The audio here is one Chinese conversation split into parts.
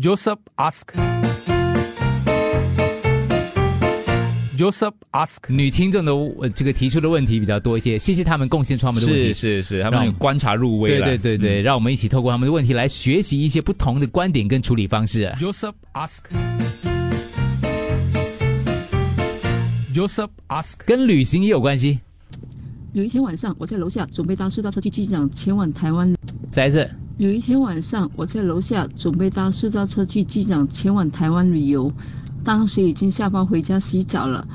Joseph ask. Joseph ask. 女听众的呃这个提出的问题比较多一些，谢谢他们贡献出他们的问题。是是是，他们观察入微对了。对对对，让我们一起透过他们的问题来学习一些不同的观点跟处理方式。Joseph ask. Joseph ask. 跟旅行也有关系。有一天晚上，我在楼下准备搭私家车去机场前往台湾。再一次，有一天晚上，我在楼下准备搭私家车去机场前往台湾旅游，当时已经下班回家洗澡了。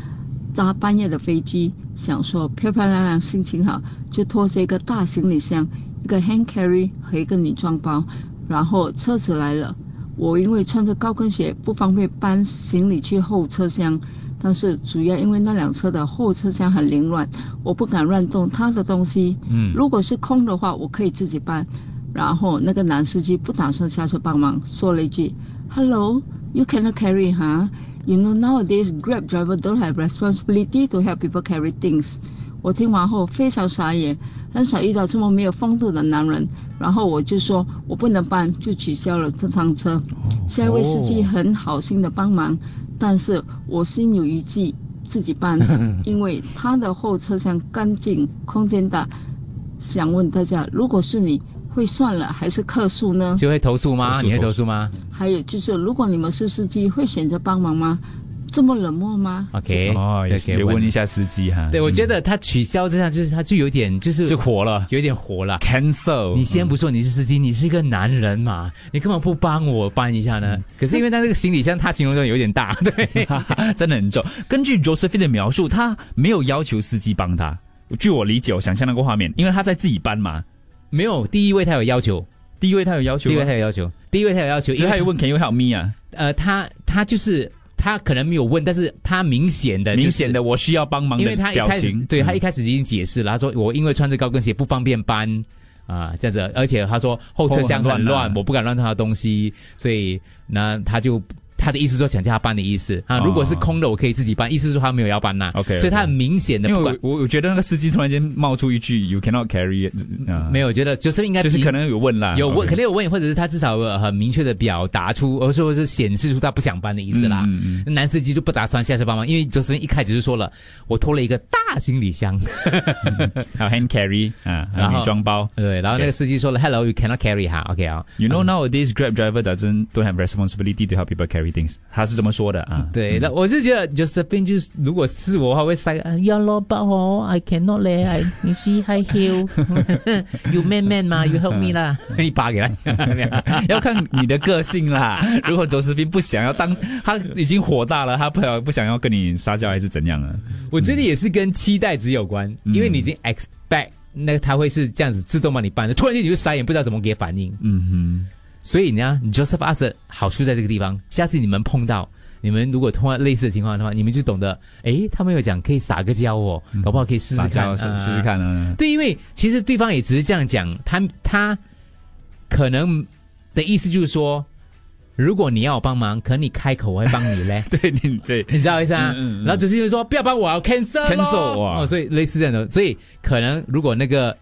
搭半夜的飞机，想说漂漂亮亮，心情好，就拖着一个大行李箱、一个 hand carry 和一个女装包，然后车子来了。我因为穿着高跟鞋不方便搬行李去后车厢，但是主要因为那辆车的后车厢很凌乱，我不敢乱动他的东西。嗯如果是空的话，我可以自己搬。然后那个男司机不打算下车帮忙，说了一句：“Hello, you cannot carry, huh? You know nowadays Grab driver don't have responsibility to help people carry things.” 我听完后非常傻眼，很少遇到这么没有风度的男人。然后我就说我不能搬，就取消了这趟车。下一位司机很好心的帮忙，但是我心有余悸，自己搬，因为他的后车厢干净，空间大。想问大家，如果是你会算了还是客诉呢？就会投诉吗？诉你会投诉吗还有就是，如果你们是司机，会选择帮忙吗？这么冷漠吗？？OK，哦，也问一下司机哈。对，我觉得他取消这项，就是他就有点就是就火了有点火了。，cancel。你先不说你是司机，你是一个男人嘛，你干嘛不帮我搬一下呢？可是因为他那个行李箱，他形容的有点大，对，真的很重。根据 Josephine 的描述，他没有要求司机帮他。据我理解，我想象那个画面，因为他在自己搬嘛。没有第一位他有要求，第一位他有要求，第一位他有要求，第一位他有要求，因为他有问 Can you help me 啊？呃，他他就是他可能没有问，但是他明显的、就是、明显的我需要帮忙因为的他一开始情。对他一嗯开始已经解释了，他说我因为穿着高跟鞋不方便搬啊、这样子，而且他说后车厢很乱，后很乱啊我不敢乱动他的东西，所以那他就。他的意思说想叫他搬的意思。啊，哦如果是空的我可以自己搬，意思是说他没有要搬呐。OK，OK。所以他很明显的我我我觉得那个司机突然间冒出一句 “You cannot carry”，啊，没有我觉得就是应该就是可能有问啦，有问，OK。肯定有问，或者是他至少有很明确的表达出，或者说是显示出他不想搬的意思啦。男司机就不打算下车帮忙，因为 Josephine 一开始就说了，我拖了一个大行李箱，还有 hand carry 啊，还 有然后女装包。对，然后那个司机说了，Hello，you cannot carry 哈，OK 啊，You know nowadays Grab driver doesn't don't have responsibility to help people carry 他是这么说的啊。对，那我就觉得 Josephine 就是如果是我的话，会塞啊，Yeah 咯，but 哦，I cannot let I you see high heel，you man man 嘛，you help me 啦，一把给他，要看你的个性啦。如果周世斌不想要当，他已经火大了，他不不想要跟你撒娇还是怎样啊？我觉得也是跟期待值有关，因为你已经 expect 那个他会是这样子自动帮你办的，突然间你就傻眼，不知道怎么给反应。嗯所以呢，Joseph Arthur 好处在这个地方，下次你们碰到。你们如果通过类似的情况的话，你们就懂得，诶，他们有讲可以撒个娇哦，搞不好可以试，试看，试啊试看啊。对，因为其实对方也只是这样讲，他他可能的意思就是说，如果你要我帮忙，可能你开口我会帮你嘞。对你对，你知道意思啊？嗯然后只是就说不要帮我，要 cancel 咯 cancel，所以类似这样的，所以可能如果那个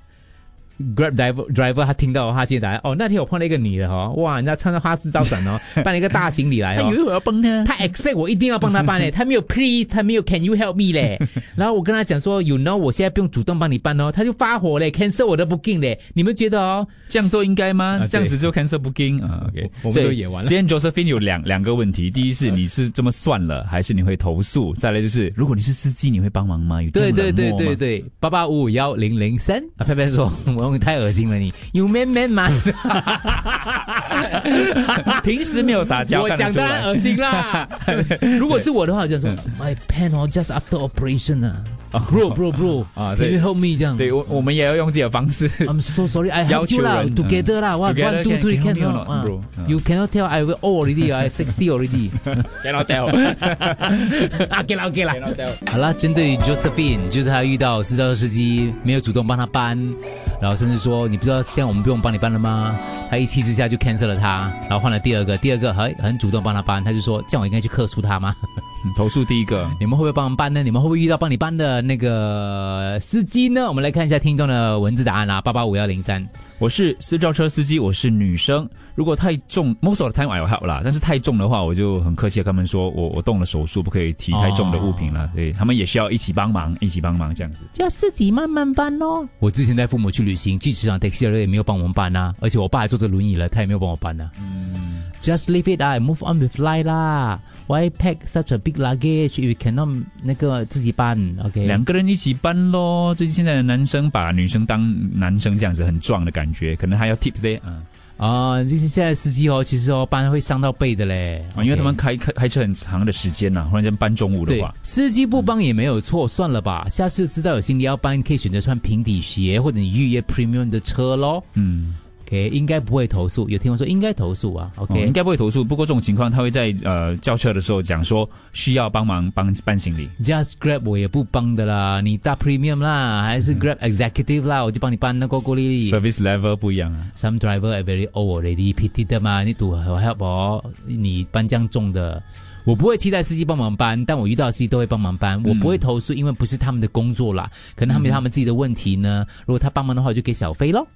Grab driver driver 他听到的话，记得哦，那天我碰到一个女的哦，哇，人家穿着花枝招展哦，搬了一个大行李来哦。我要帮他。他 expect 我一定要帮他搬嘞，他没有 please，他没有 can you help me 嘞，然后我跟他讲说，you know，我现在不用主动帮你搬哦，他就发火嘞，cancel 我的 booking 嘞，你们觉得哦？这样做应该吗？啊这样子就 cancel booking 啊？OK，我们都演完了今天 Josephine 有两两个问题，第一是你是这么算了，还是你会投诉？再来就是，如果你是司机，你会帮忙吗？有这样对对对对对，八八五五幺零零三啊，佩佩说我太恶心了你，有 man man 吗？平时没有撒娇，我讲当然恶心啦。如果是我的话，我就说 My pen 哦，just after operation 啊，bro bro bro 啊 can 对 you help me 这样？对我我们也要用自己的方式。I'm so sorry, I help you 啦，together 啦，one Together one two three can not bro？You cannot tell I will already, I sixty already. Cannot tell 啊，OK 了 OK 了。好啦，针对 Josephine，就是她遇到私家车司机没有主动帮她搬，然后甚至说你不知道现在我们不用帮你搬了吗？她一气之下就 cancel 了他，然后换了第二个，第二个很很主动帮他搬，他就说这样我应该去克诉他吗？嗯投诉第一个，你们会不会帮忙搬呢？你们会不会遇到帮你搬的那个司机呢？我们来看一下听众的文字答案啦，八八五幺零三。我是私教车司机，我是女生。如果太重，most of the time I help 啦。但是太重的话，我就很客气的跟他们说，我我动了手术，不可以提太重的物品了。对他们也需要一起帮忙，一起帮忙这样子。就要自己慢慢搬咯。我之前带父母去旅行，去机场 taxi 也没有帮我们搬啊，而且我爸还坐着轮椅了，他也没有帮我搬啊。嗯，Just leave it I move on with life 啦。Why pack such a big luggage you cannot 那个自己搬？OK，两个人一起搬咯。最近现在的男生把女生当男生这样子很壮的感觉，可能还要 tips 的啊啊，就是现在司机哦，其实哦搬会伤到背的嘞，啊，因为他们开开开车很长的时间呐、忽然间搬中午的话，司机不帮也没有错，算了吧。下次知道有行李要搬，可以选择穿平底鞋，或者你预约 premium 的车咯。嗯，OK，应该不会投诉。有听我说应该投诉啊。哦 OK，、应该不会投诉。不过这种情况，他会在呃叫车的时候讲说需要帮忙帮搬行李。Just Grab 我也不帮的啦，你搭 Premium 啦，还是 Grab Executive 啦，我就帮你搬那个过力。Service level 不一样啊。Some driver are very old already, pity 的嘛，你赌 help 我，你搬这样重的，我不会期待司机帮忙搬，但我遇到司机都会帮忙搬，我不会投诉，因为不是他们的工作啦，可能他们有他们自己的问题呢。如果他帮忙的话，我就给小费咯。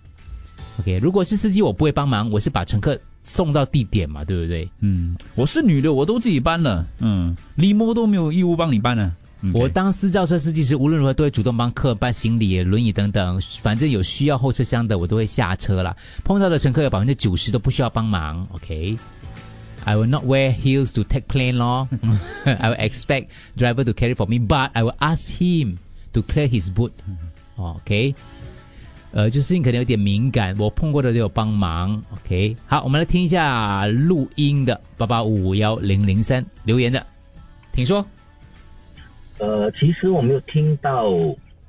OK，如果是司机，我不会帮忙，我是把乘客送到地点嘛，对不对？嗯，我是女的，我都自己搬了。嗯，limo 都没有义务帮你搬呢、嗯我当私教车司机时，无论如何都会主动帮客人搬行李、轮椅等等，反正有需要后车厢的，我都会下车啦。碰到的乘客有百分之九十都不需要帮忙。OK。I will not wear heels to take plane 咯。I will expect driver to carry for me, but I will ask him to clear his boot. OK。呃，就是可能有点敏感，我碰过的都有帮忙。OK，好，我们来听一下录音的八八五五幺零零三留言的，请说。呃，其实我没有听到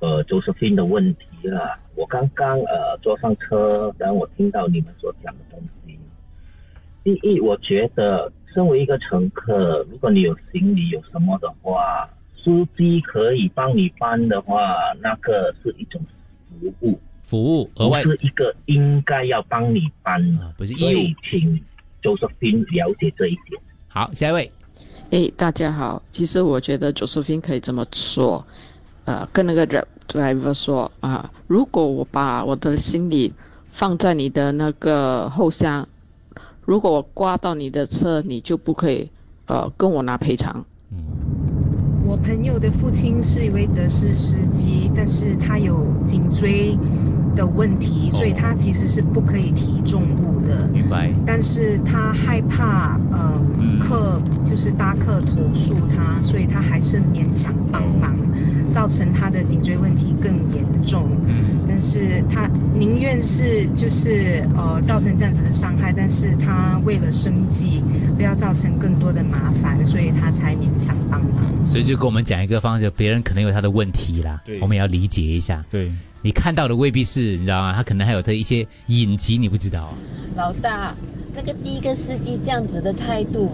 呃周世斌的问题啦。我刚刚呃坐上车，然后我听到你们所讲的东西。第一，我觉得身为一个乘客，如果你有行李有什么的话，司机可以帮你搬的话，那个是一种服务，服务额外是一个应该要帮你搬。啊，不是所义务。以请 Josephine 了解这一点。好，下一位，诶，大家好。其实我觉得 Josephine 可以这么说，呃，跟那个 dri- driver 说啊，如果我把我的行李放在你的那个后箱，如果我刮到你的车，你就不可以呃跟我拿赔偿。我朋友的父亲是一位德士司机，但是他有颈椎的问题，所以他其实是不可以提重物的。明白。但是他害怕，呃，嗯客就是搭客投诉他，所以他还是勉强帮忙，造成他的颈椎问题更严重。嗯，但是他宁愿是就是呃造成这样子的伤害，但是他为了生计，不要造成更多的麻烦，所以他才勉强帮忙。所以就跟我们讲一个方式，别人可能有他的问题啦，对我们也要理解一下。对，你看到的未必是，你知道吗？他可能还有他一些隐疾，你不知道。老大，那个第一个司机这样子的态度，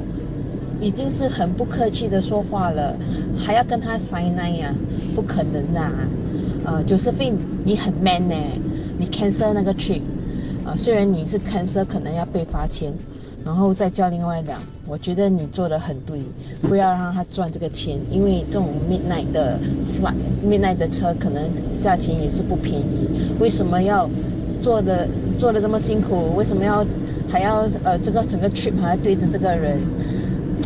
已经是很不客气的说话了，还要跟他塞奶呀？不可能啊、呃，Josephine，你很 man 呢，你 cancel 那个 trip，啊、虽然你是 cancel 可能要被罚钱，然后再叫另外两，我觉得你做的很对，不要让他赚这个钱，因为这种 midnight 的 flight midnight 的车可能价钱也是不便宜，为什么要做的做的这么辛苦？为什么要还要呃这个整个 trip 还要对着这个人？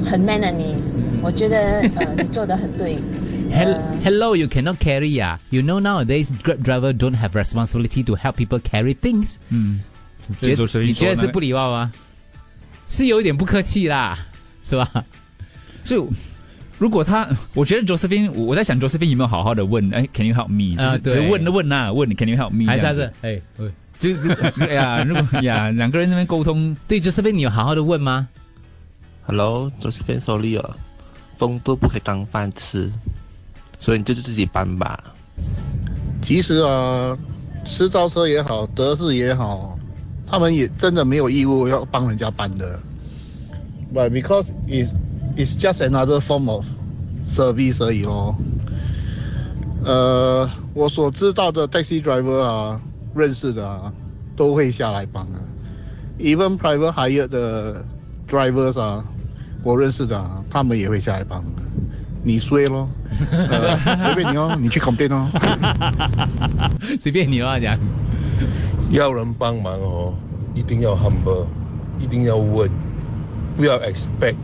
很 man 啊你，我觉得呃你做的很对。Hello, you cannot carry 啊？You know nowadays Grab driver don't have responsibility to help people carry things。嗯，你觉得是不礼貌吗？是有一点不客气啦，是吧？所以如果他，我觉得 Josephine，我我在想 Josephine 有没有好好的问，哎，Can you help me？只是啊对只是问问啊，问 Can you help me？还是他这样子是哎，喂就如哎呀，如果呀，两个人那边沟通，对，就是被你有好好的问吗？Hello，都是变 sorry 了，风都不可以当饭吃，所以你就自己搬吧。其实啊，私造车也好，德士也好，他们也真的没有义务要帮人家搬的。But because it's it's just another form of service 而已咯。呃，我所知道的 taxi driver 啊，认识的啊，都会下来帮啊。Even private hire 的 drivers 啊，我认识的啊，他们也会下来帮的。你衰咯，呃，随便你哦，你去 complain 哦。随便你乱讲。要人帮忙哦，一定要 humble，一定要问，不要 expect，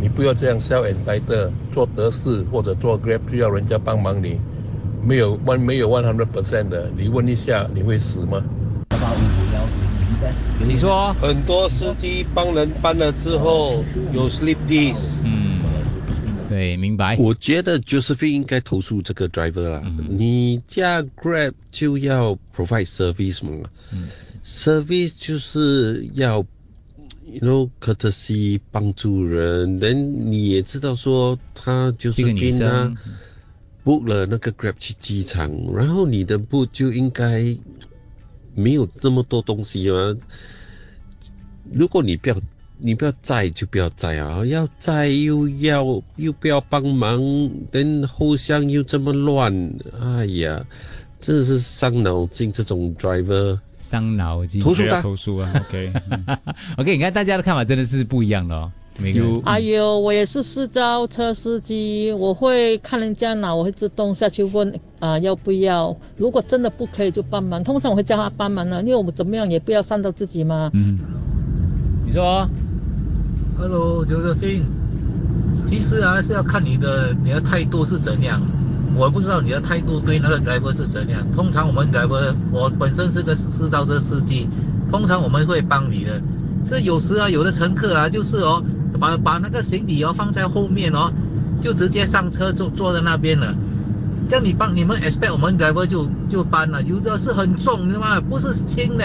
你不要这样 self entitled，做德事或者做 grab 就要人家帮忙你，没有 one 没有 one hundred percent 的，你问一下你会死吗？你说。很多司机帮人搬了之后有 sleep dis，嗯，对，明白。我觉得 Josephine 应该投诉这个 driver 啦。你驾 Grab 就要 provide service 嘛、s e r v i c e 就是要 you know courtesy 帮助人，人你也知道说他就是个女生 book 了那个 Grab 去机场，然后你的 book 就应该没有那么多东西嘛。如果你不要你不要在就不要在啊，要在又要又不要帮忙，等后厢又这么乱，哎呀，真的是伤脑筋。这种 driver 伤脑筋，投诉啊投诉啊，OK OK，你看大家的看法真的是不一样的哦，每个人。哎呦，我也是私招车司机，我会看人家拿，我会自动下去问啊、要不要。如果真的不可以就帮忙，通常我会叫他帮忙的，因为我们怎么样也不要伤到自己嘛。嗯，你说 Hello，刘德信。其实啊是要看你的你的态度是怎样。我不知道你的态度对那个 driver 是怎样。通常我们 driver，我本身是个私招车司机，通常我们会帮你的。这有时啊，有的乘客啊，就是哦，把把那个行李哦放在后面哦，就直接上车坐坐在那边了。叫你帮你们 expect 我们 driver 就就搬了，有的是很重的嘛，不是轻的。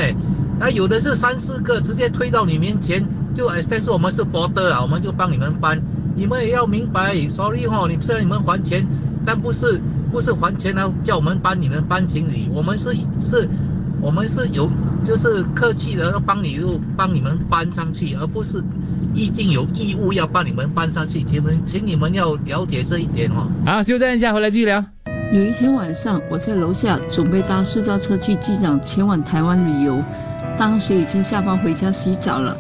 那，有的是三四个直接推到你面前，就 expect 是我们是 border 啊，我们就帮你们搬。你们也要明白，sorry 哦，你虽然你们还钱，但不是不是还钱来叫我们帮你们搬行李，我们是是，我们是有就是客气的要帮你就帮你们搬上去，而不是一定有义务要帮你们搬上去。请你们请你们要了解这一点哦。好，休战一下，回来继续聊。有一天晚上，我在楼下准备搭私家车去机场前往台湾旅游，当时已经下班回家洗澡了，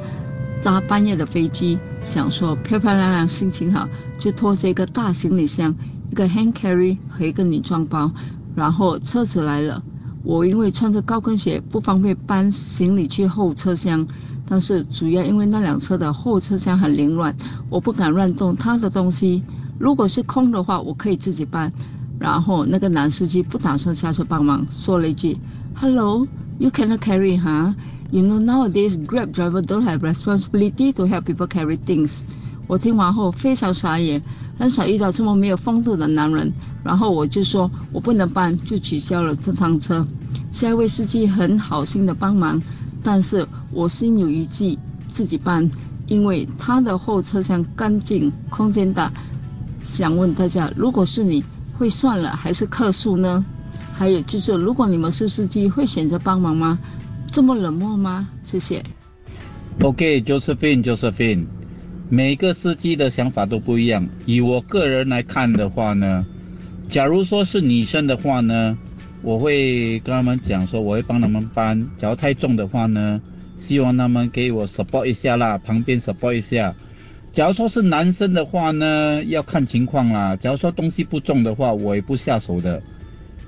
搭半夜的飞机，想说漂漂亮亮，心情好，就拖着一个大行李箱、一个 hand carry 和一个女装包，然后车子来了。我因为穿着高跟鞋不方便搬行李去后车厢，但是主要因为那辆车的后车厢很凌乱，我不敢乱动他的东西。如果是空的话，我可以自己搬。然后那个男司机不打算下车帮忙，说了一句：“Hello, you cannot carry, huh? You know nowadays Grab driver don't have responsibility to help people carry things。”我听完后非常傻眼，很少遇到这么没有风度的男人。然后我就说我不能搬，就取消了这趟车。下一位司机很好心的帮忙，但是我心有余悸，自己搬，因为他的后车厢干净，空间大。想问大家，如果是你？会算了还是客诉呢？还有就是，如果你们是司机，会选择帮忙吗？这么冷漠吗？谢谢。OK，Josephine，Josephine，、每个司机的想法都不一样。以我个人来看的话呢，假如说是女生的话呢，我会跟他们讲说，我会帮他们搬。假如太重的话呢，希望他们给我 support 一下啦，旁边 support 一下。假如说是男生的话呢，要看情况啦。假如说东西不重的话，我也不下手的，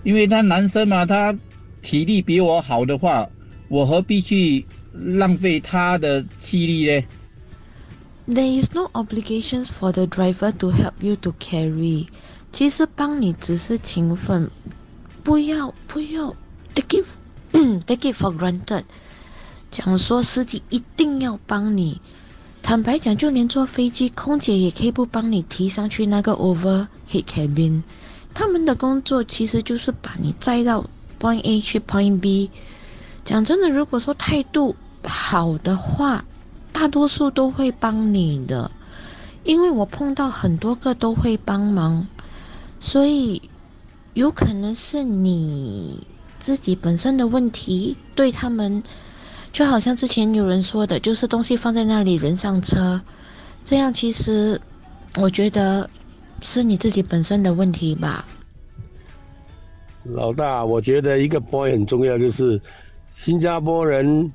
因为他男生嘛，他体力比我好的话，我何必去浪费他的气力呢？There is no obligations for the driver to help you to carry。其实帮你只是情分，不要不要 take it take it for granted。讲说司机一定要帮你。坦白讲，就连坐飞机，空姐也可以不帮你提上去那个 overhead cabin。他们的工作其实就是把你载到 point A 去 point B。讲真的，如果说态度好的话，大多数都会帮你的，因为我碰到很多个都会帮忙，所以有可能是你自己本身的问题，对他们。就好像之前有人说的，就是东西放在那里，人上车，这样其实我觉得是你自己本身的问题吧。老大，我觉得一个 point 很重要，就是新加坡人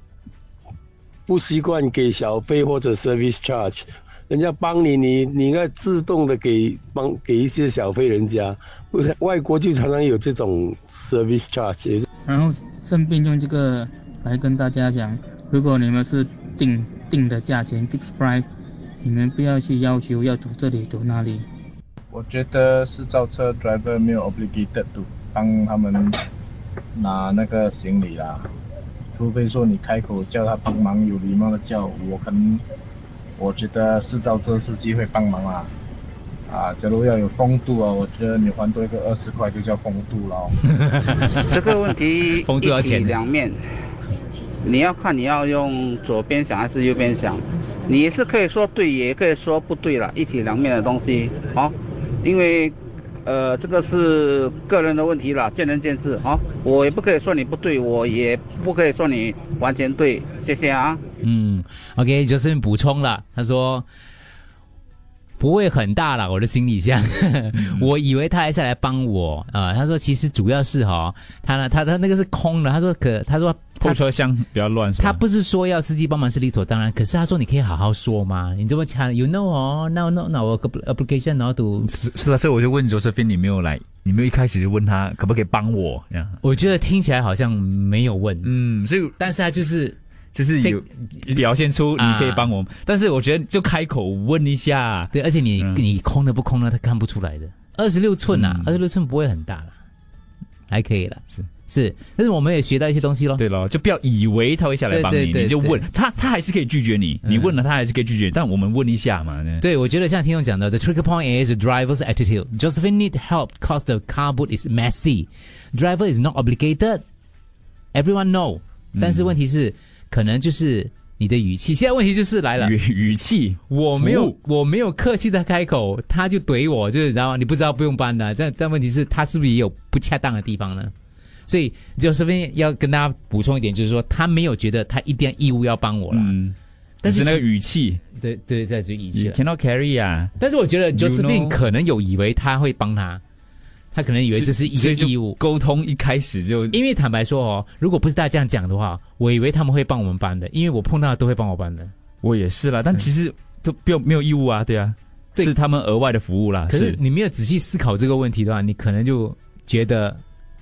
不习惯给小费或者 service charge，人家帮你，你你应该自动的给帮给一些小费人家。不是外国就常常有这种 service charge。然后顺便用这个来跟大家讲，如果你们是定定的价钱 fixed price，你们不要去要求要走这里走那里。我觉得是造车 driver 没有 obligated to 帮他们拿那个行李啦，除非说你开口叫他帮忙，有礼貌的叫，我可能我觉得是造车司机会帮忙啦。啊，假如要有风度啊，我觉得你还多一个二十块就叫风度了。这个问题风度要一体钱两面，你要看你要用左边想还是右边想，你是可以说对，也可以说不对了，一体两面的东西，好、因为呃这个是个人的问题了，见仁见智，好、我也不可以说你不对，我也不可以说你完全对，谢谢啊。嗯，OK，就是补充了，他说不会很大啦，我的行李箱，我以为他还是来帮我啊、他说其实主要是哈、他呢，他他那个是空的，他说可他说后车厢比较乱？他不是说要司机帮忙是理所当然，可是他说你可以好好说吗？你这么强，you know 哦，no no no，我 application 然后读是是啊，所以我就问 Josephine，你没有来，你没有一开始就问他可不可以帮我这样？我觉得听起来好像没有问，嗯，所以但是他就是就是有表现出你可以帮我们，但是我觉得就开口问一下，对，而且你、你空的不空的，他看不出来的。二十六寸啊，二十六寸不会很大了，还可以了，是是，但是我们也学到一些东西咯。对咯，就不要以为他会下来帮你，你就问他，他还是可以拒绝你，你问了他还是可以拒绝，但我们问一下嘛。对，我觉得像听众讲的，the tricky point is the driver's attitude. Josephine need help cause the car boot is messy. Driver is not obligated. Everyone know. 但是问题是，可能就是你的语气。现在问题就是来了，语语气，我没有我没有客气的开口，他就怼我，就是你知道吗？你不知道不用搬的，但但问题是，他是不是也有不恰当的地方呢？所以就这边要跟大家补充一点，就是说他没有觉得他一定要义务要帮我了，嗯，但是是那个语气，对对，在这语气 cannot carry 啊。但是我觉得 You Josephine know 可能有以为他会帮他，他可能以为这是一个义务。沟通一开始就，因为坦白说哦，如果不是大家这样讲的话，我以为他们会帮我们搬的，因为我碰到的都会帮我搬的。我也是啦，但其实都不用没有义务啊，对啊，对是他们额外的服务啦。可是你没有仔细思考这个问题的话，你可能就觉得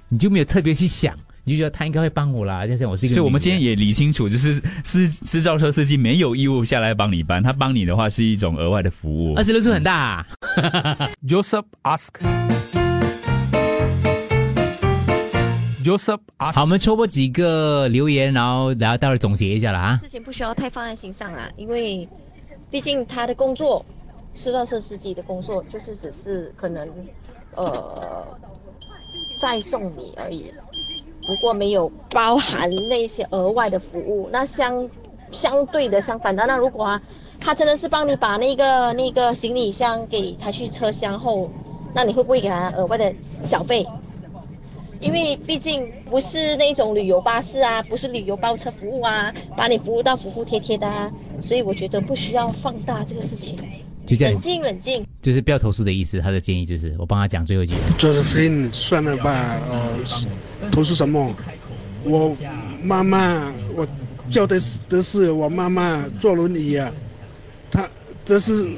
你就没有特别去想，你就觉得他应该会帮我啦。就像我是一个，所以我们今天也理清楚，就是私私造车司机没有义务下来帮你搬，他帮你的话是一种额外的服务。二十六岁很大、啊。Joseph ask. Joseph. 好，我们抽播几个留言，然后然后待会儿总结一下了啊。事情不需要太放在心上啦，因为毕竟他的工作，私道车司机的工作就是只是可能呃再送你而已，不过没有包含那些额外的服务。那相相对的相反的，那如果啊他真的是帮你把那个那个行李箱给他去车厢后，那你会不会给他额外的小费？因为毕竟不是那种旅游巴士啊，不是旅游包车服务啊，把你服务到服服帖帖的啊，所以我觉得不需要放大这个事情，就这样冷静冷静。就是不要投诉的意思。他的建议就是我帮他讲最后一句。Josephine，算了吧，呃，投诉什么？我妈妈，我叫的是的是我妈妈坐轮椅啊，她这是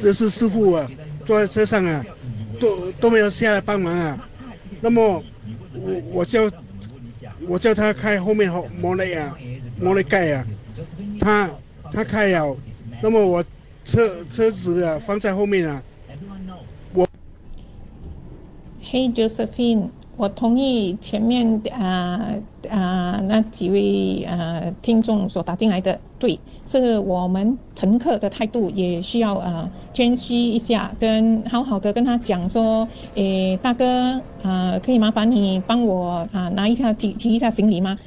这是师傅啊，坐在车上啊，都都没有下来帮忙啊。那么我我叫我叫他开后面后摩雷啊，摩雷盖啊，他他开了，那么我车车子啊放在后面啊，我。Hey Josephine，我同意前面啊啊、那几位啊听众所打进来的，对，是我们乘客的态度也需要啊谦虚一下，跟好好的跟他讲说，诶大哥，啊可以麻烦你帮我啊、拿一下提提一下行李吗？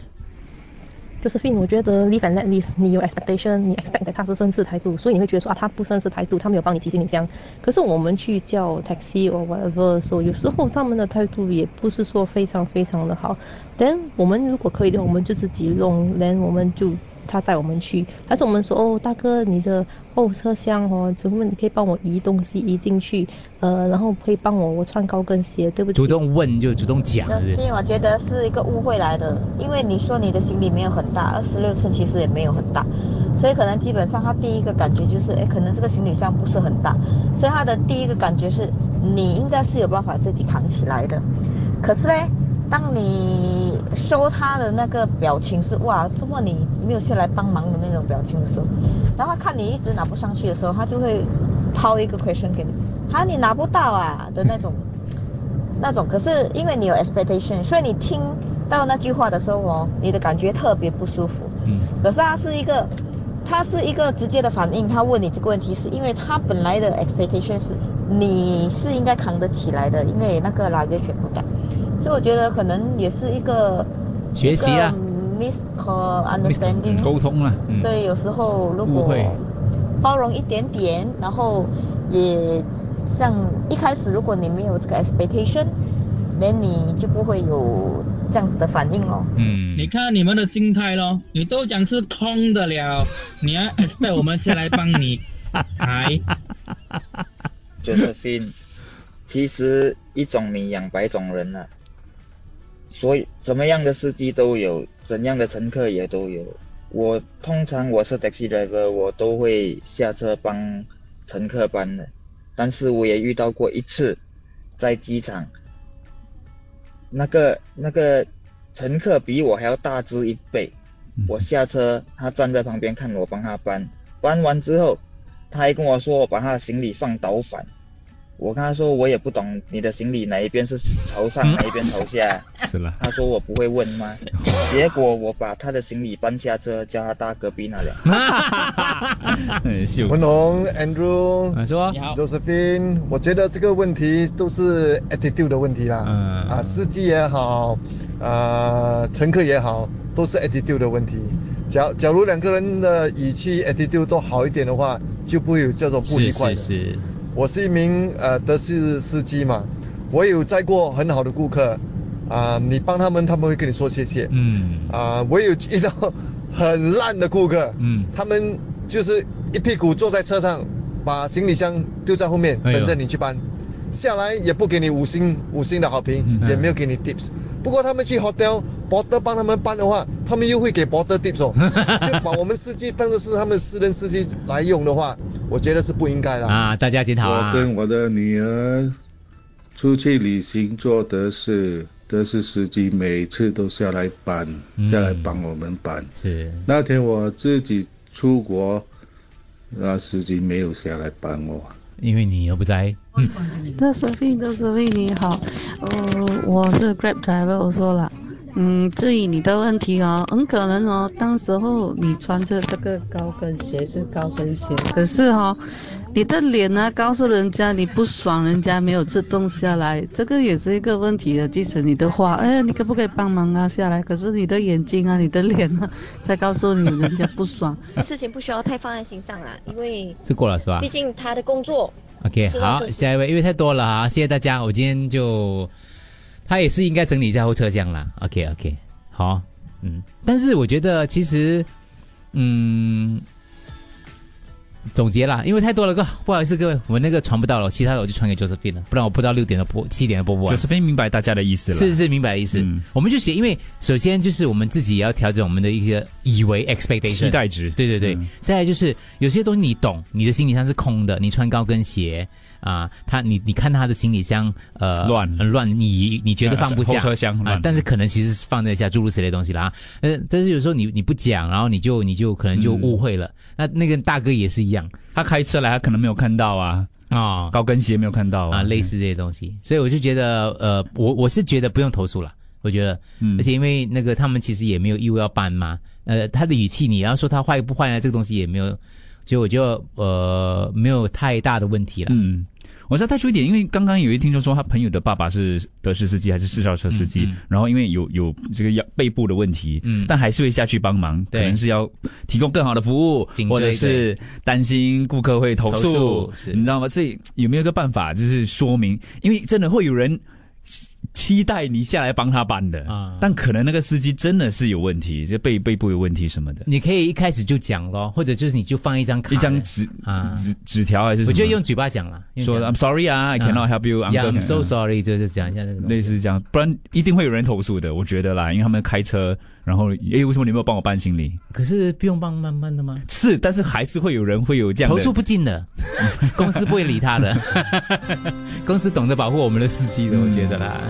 就是 Fin，我觉得 live and let live，你有 expectation，你 expect 他是绅士态度，所以你会觉得说啊，他不绅士态度，他没有帮你提醒你这样。可是我们去叫 taxi or whatever 的时候，有时候他们的态度也不是说非常非常的好。then 我们如果可以的，我们就自己弄，then 我们就他载我们去，还是我们说哦，大哥，你的后车厢哦，请问你可以帮我移东西移进去，呃，然后可以帮我我穿高跟鞋，对不起。主动问就主动讲，是不是？我觉得是一个误会来的，因为你说你的行李没有很大，二十六寸其实也没有很大，所以可能基本上他第一个感觉就是，哎，可能这个行李箱不是很大，所以他的第一个感觉是你应该是有办法自己扛起来的。可是呢，当你收他的那个表情是哇，怎么你没有下来帮忙的那种表情的时候，然后看你一直拿不上去的时候，他就会抛一个 question 给你，啊，你拿不到啊的那种。那种，可是因为你有 expectation，所以你听到那句话的时候哦，你的感觉特别不舒服。嗯。可是他是一个，他是一个直接的反应。他问你这个问题，是因为他本来的 expectation 是你是应该扛得起来的，因为那个拉个全不大。所以我觉得可能也是一个学习啊，misunderstanding 沟通了。所以有时候如果包容一点点，然后也。像一开始，如果你没有这个 expectation，那你就不会有这样子的反应咯。嗯，你看你们的心态咯，你都讲是空的了，你要 expect 我们先来帮你抬。Josephine，其实一种米养百种人啊，所以怎么样的司机都有，怎样的乘客也都有。我通常我是 taxi driver，我都会下车帮乘客搬的。但是我也遇到过一次，在机场，那个那个乘客比我还要大只一倍，我下车，他站在旁边看我帮他搬，搬完之后，他还跟我说我把他的行李放倒反。我跟他说，我也不懂你的行李哪一边是朝上，哪一边朝下。是了。他说我不会问吗？结果我把他的行李搬下车，叫他搭隔壁那辆。文龙，Andrew，说，你好，Josephine，我觉得这个问题都是 attitude 的问题啦。嗯。啊，司机也好，啊，乘客也好，都是 attitude 的问题。假假如两个人的语气 attitude 都好一点的话，就不会有这种不愉快。是是是。我是一名呃德士司机嘛，我有载过很好的顾客，啊，你帮他们，他们会跟你说谢谢。嗯。啊，我有遇到很烂的顾客，嗯，他们就是一屁股坐在车上，把行李箱丢在后面，等着你去搬，下来也不给你五星五星的好评，也没有给你 tips。不过他们去 hotel，博德帮他们搬的话，他们又会给博德 tips 哦，就把我们司机当做是他们私人司机来用的话。我觉得是不应该的啊！大家检讨啊！我跟我的女儿出去旅行，做德士，德士司机每次都下来搬，下来帮我们搬。是那天我自己出国，那司机没有下来帮我，因为你又不在。嗯，德士飞，德士飞，你好，呃，我是 Grab driver，我说了。嗯，至于你的问题哦，很可能哦，当时候你穿着这个高跟鞋是高跟鞋，可是哈，你的脸呢告诉人家你不爽，人家没有自动下来，这个也是一个问题的。即使你的话，哎，你可不可以帮忙啊下来？可是你的眼睛啊，你的脸呢，在告诉你人家不爽。事情不需要太放在心上啦，因为这过了是吧？毕竟他的工作。OK，好，下一位，因为太多了啊，谢谢大家，我今天就。他也是应该整理一下后车厢啦。OK OK，好，嗯，但是我觉得其实，嗯，总结啦，因为太多了个，不好意思各位，我那个传不到了，其他的我就传给 Josephine 了，不然我不知道六点的播，七点的播不完。Josephine 明白大家的意思了，是是明白意思，我们就写，因为首先就是我们自己也要调整我们的一些以为 expectation 期待值，对对对，再来就是有些东西你懂，你的心理上是空的，你穿高跟鞋。啊，他你你看他的行李箱，呃，乱乱，你你觉得放不下，后车厢啊，但是可能其实是放得下诸如此类东西啦。呃，但是有时候你你不讲，然后你就你就可能就误会了。那那个大哥也是一样，他开车来，他可能没有看到啊啊，高跟鞋没有看到啊，类似这些东西。所以我就觉得，呃，我我是觉得不用投诉了。我觉得，嗯而且因为那个他们其实也没有义务要搬嘛，呃，他的语气你要说他坏不坏啊，这个东西也没有。所以我就呃没有太大的问题了。嗯，我再带出一点，因为刚刚有一听众说他朋友的爸爸是德士司机还是四校车司机，然后因为有有这个要背部的问题，嗯，但还是会下去帮忙，可能是要提供更好的服务，或者是担心顾客会投诉，你知道吗？所以有没有一个办法，就是说明，因为真的会有人。期待你下来帮他搬的。啊，但可能那个司机真的是有问题，就背背部有问题什么的。你可以一开始就讲咯，或者就是你就放一张卡一张纸啊。纸纸条还是？我觉得用嘴巴讲了，说 I'm sorry 啊，I cannot help you，I'm so sorry，就是讲一下那个类似这样，不然一定会有人投诉的。我觉得啦，因为他们开车，然后哎，为什么你没有帮我搬行李？可是不用帮慢慢的吗？是，但是还是会有人会有这样投诉不进的，公司不会理他的，公司懂得保护我们的司机的，我觉得啦。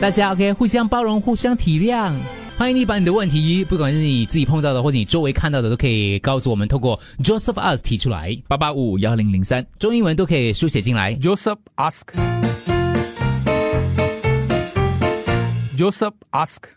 大家 OK，互相包容，互相体谅。欢迎你把你的问题，不管是你自己碰到的，或者你周围看到的，都可以告诉我们，透过 Joseph Ask 提出来，八八五幺零零三，中英文都可以书写进来。Joseph Ask，Joseph Ask。